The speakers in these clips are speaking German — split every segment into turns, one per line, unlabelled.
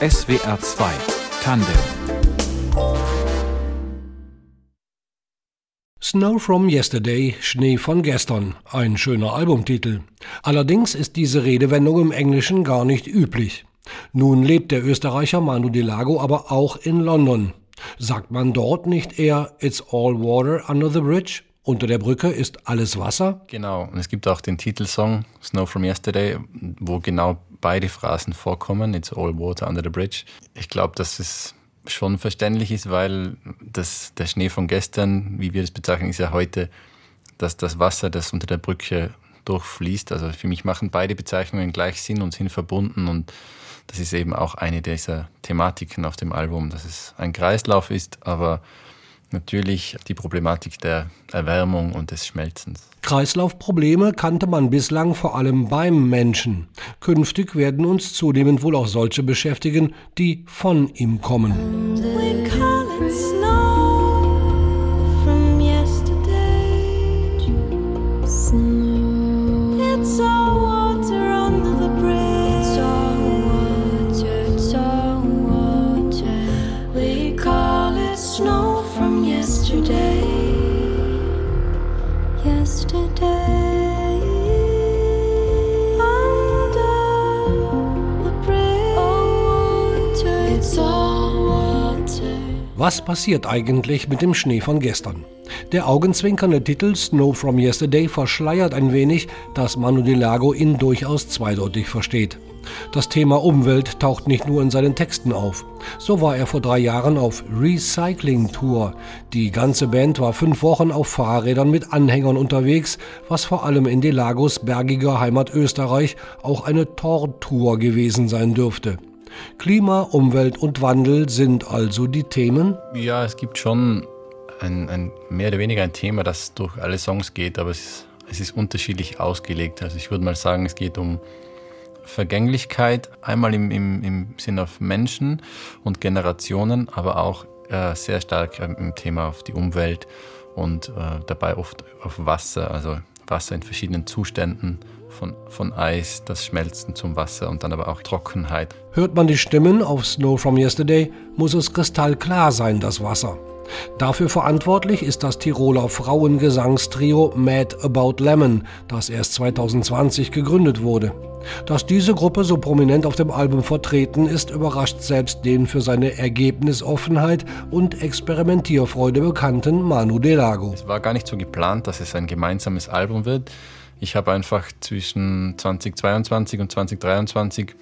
SWR 2 Tandem
Snow from Yesterday, Schnee von gestern, ein schöner Albumtitel. Allerdings ist diese Redewendung im Englischen gar nicht üblich. Nun lebt der Österreicher Manu Delago aber auch in London. Sagt man dort nicht eher It's all water under the bridge? Unter der Brücke ist alles Wasser?
Genau, und es gibt auch den Titelsong Snow from Yesterday, wo genau beide Phrasen vorkommen, It's all water under the bridge. Ich glaube, dass es schon verständlich ist, weil das, der Schnee von gestern, wie wir das bezeichnen, ist ja heute dass das Wasser, das unter der Brücke durchfließt. Also für mich machen beide Bezeichnungen gleich Sinn und sind verbunden und das ist eben auch eine dieser Thematiken auf dem Album, dass es ein Kreislauf ist, aber natürlich die Problematik der Erwärmung und des Schmelzens.
Kreislaufprobleme kannte man bislang vor allem beim Menschen. Künftig werden uns zunehmend wohl auch solche beschäftigen, die von ihm kommen. Was passiert eigentlich mit dem Schnee von gestern? Der augenzwinkernde Titel Snow from Yesterday verschleiert ein wenig, dass Manu Delago ihn durchaus zweideutig versteht. Das Thema Umwelt taucht nicht nur in seinen Texten auf. So war er vor drei Jahren auf Recycling Tour. Die ganze Band war fünf Wochen auf Fahrrädern mit Anhängern unterwegs, was vor allem in Delagos bergiger Heimat Österreich auch eine Tortour gewesen sein dürfte. Klima, Umwelt und Wandel sind also die Themen?
Ja, es gibt schon ein, ein mehr oder weniger ein Thema, das durch alle Songs geht, aber es ist, es ist unterschiedlich ausgelegt. Also ich würde mal sagen, es geht um Vergänglichkeit, einmal im, im, im Sinn auf Menschen und Generationen, aber auch äh, sehr stark im Thema auf die Umwelt und äh, dabei oft auf Wasser, also Wasser in verschiedenen Zuständen von, von Eis, das Schmelzen zum Wasser und dann aber auch Trockenheit.
Hört man die Stimmen auf Snow from Yesterday, muss es kristallklar sein, das Wasser. Dafür verantwortlich ist das Tiroler Frauengesangstrio Mad About Lemon, das erst 2020 gegründet wurde. Dass diese Gruppe so prominent auf dem Album vertreten ist, überrascht selbst den für seine Ergebnisoffenheit und Experimentierfreude bekannten Manu Delago.
Es war gar nicht so geplant, dass es ein gemeinsames Album wird. Ich habe einfach zwischen 2022 und 2023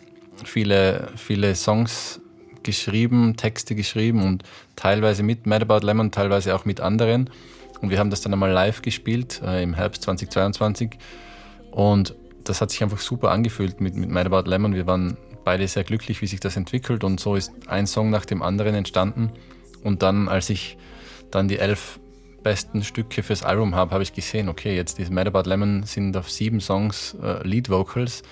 viele, viele Songs geschrieben, Texte geschrieben und teilweise mit Mad About Lemon, teilweise auch mit anderen. Und wir haben das dann einmal live gespielt äh, im Herbst 2022. Und das hat sich einfach super angefühlt mit, mit Mad About Lemon. Wir waren beide sehr glücklich, wie sich das entwickelt. Und so ist ein Song nach dem anderen entstanden. Und dann, als ich dann die elf besten Stücke fürs Album habe, habe ich gesehen, okay, jetzt diese Mad About Lemon sind auf sieben Songs äh, Lead Vocals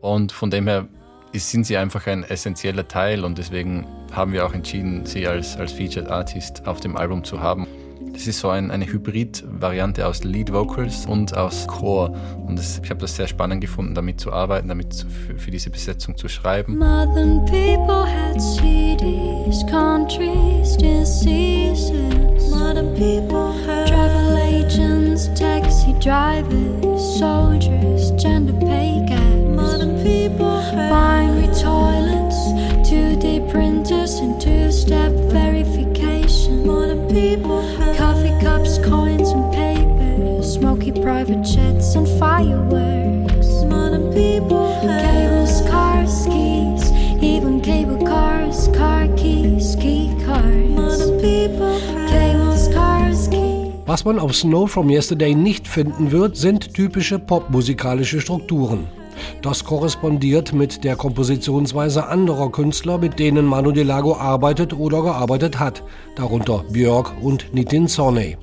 und von dem her sind sie einfach ein essentieller Teil und deswegen haben wir auch entschieden, sie als, als Featured Artist auf dem Album zu haben. Das ist so ein, eine Hybrid-Variante aus Lead Vocals und aus Chor. Und das, ich habe das sehr spannend gefunden, damit zu arbeiten, damit zu, für, für, diese Besetzung zu schreiben. Modern drivers, soldiers, gender pay gap. Modern people binary toilets, 2D printers and two-step verification. Modern people coffee cups, coins and paper, smoky private jets and fireworks. Modern people
Was man auf Snow from Yesterday nicht finden wird, sind typische popmusikalische Strukturen. Das korrespondiert mit der Kompositionsweise anderer Künstler, mit denen Manu Delago arbeitet oder gearbeitet hat, darunter Björk und Nitin Sonne.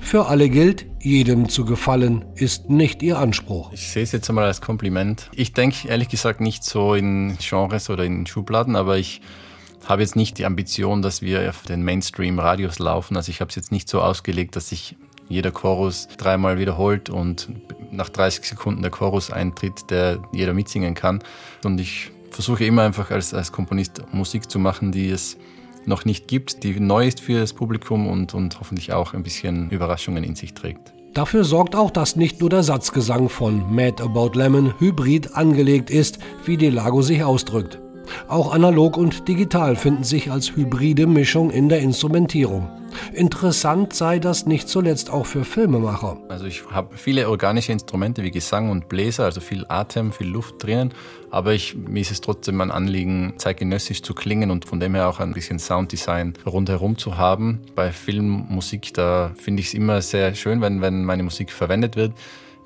Für alle gilt, jedem zu gefallen ist nicht ihr Anspruch.
Ich sehe es jetzt einmal als Kompliment. Ich denke ehrlich gesagt nicht so in Genres oder in Schubladen, aber ich habe jetzt nicht die Ambition, dass wir auf den Mainstream-Radios laufen. Also ich habe es jetzt nicht so ausgelegt, dass sich jeder Chorus dreimal wiederholt und nach 30 Sekunden der Chorus eintritt, der jeder mitsingen kann. Und ich versuche immer einfach als, als Komponist Musik zu machen, die es noch nicht gibt, die neu ist für das Publikum und, und hoffentlich auch ein bisschen Überraschungen in sich trägt.
Dafür sorgt auch, dass nicht nur der Satzgesang von Mad About Lemon hybrid angelegt ist, wie Delago sich ausdrückt. Auch analog und digital finden sich als hybride Mischung in der Instrumentierung. Interessant sei das nicht zuletzt auch für Filmemacher.
Also ich habe viele organische Instrumente wie Gesang und Bläser, also viel Atem, viel Luft drinnen, aber ich, mir ist es trotzdem ein Anliegen, zeitgenössisch zu klingen und von dem her auch ein bisschen Sounddesign rundherum zu haben. Bei Filmmusik, da finde ich es immer sehr schön, wenn, wenn meine Musik verwendet wird.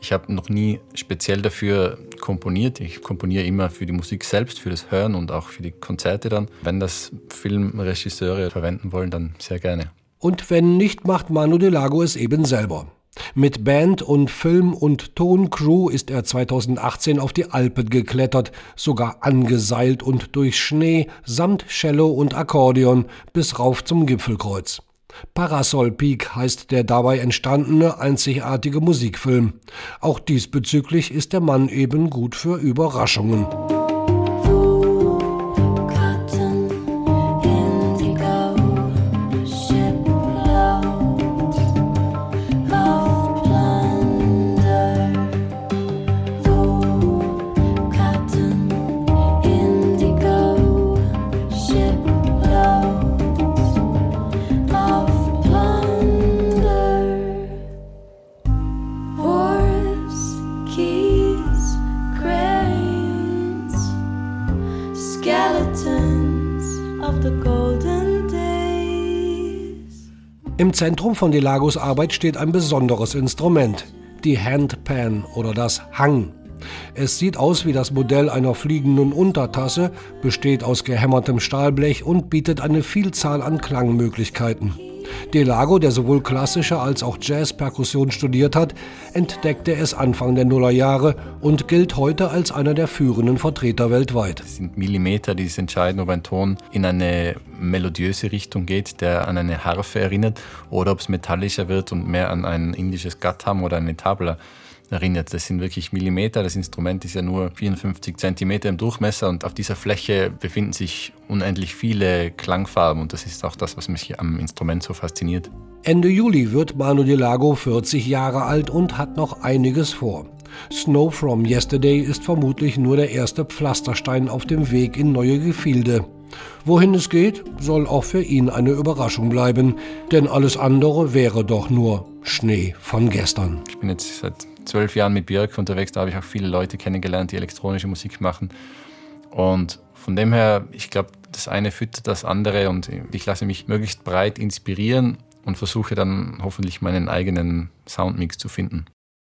Ich habe noch nie speziell dafür komponiert. Ich komponiere immer für die Musik selbst, für das Hören und auch für die Konzerte dann. Wenn das Filmregisseure verwenden wollen, dann sehr gerne.
Und wenn nicht, macht Manu Delago es eben selber. Mit Band und Film- und Toncrew ist er 2018 auf die Alpen geklettert, sogar angeseilt und durch Schnee samt Cello und Akkordeon bis rauf zum Gipfelkreuz. Parasol Peak heißt der dabei entstandene einzigartige Musikfilm. Auch diesbezüglich ist der Mann eben gut für Überraschungen. Im Zentrum von Delagos Arbeit steht ein besonderes Instrument, die Handpan oder das Hang. Es sieht aus wie das Modell einer fliegenden Untertasse, besteht aus gehämmertem Stahlblech und bietet eine Vielzahl an Klangmöglichkeiten. Delago, der sowohl klassische als auch Jazz-Perkussion studiert hat, entdeckte es Anfang der Nullerjahre und gilt heute als einer der führenden Vertreter weltweit.
Es sind Millimeter, die es entscheiden, ob ein Ton in eine melodiöse Richtung geht, der an eine Harfe erinnert, oder ob es metallischer wird und mehr an ein indisches Gatham oder eine Tabla erinnert. Das sind wirklich Millimeter. Das Instrument ist ja nur 54 Zentimeter im Durchmesser und auf dieser Fläche befinden sich unendlich viele Klangfarben und das ist auch das, was mich am Instrument so fasziniert.
Ende Juli wird Manu Delago 40 Jahre alt und hat noch einiges vor. Snow from Yesterday ist vermutlich nur der erste Pflasterstein auf dem Weg in neue Gefilde. Wohin es geht, soll auch für ihn eine Überraschung bleiben, denn alles andere wäre doch nur Schnee von gestern.
Ich bin jetzt seit zwölf Jahren mit Björk unterwegs, da habe ich auch viele Leute kennengelernt, die elektronische Musik machen. Und von dem her, ich glaube, das eine füttert das andere und ich lasse mich möglichst breit inspirieren und versuche dann hoffentlich meinen eigenen Soundmix zu finden.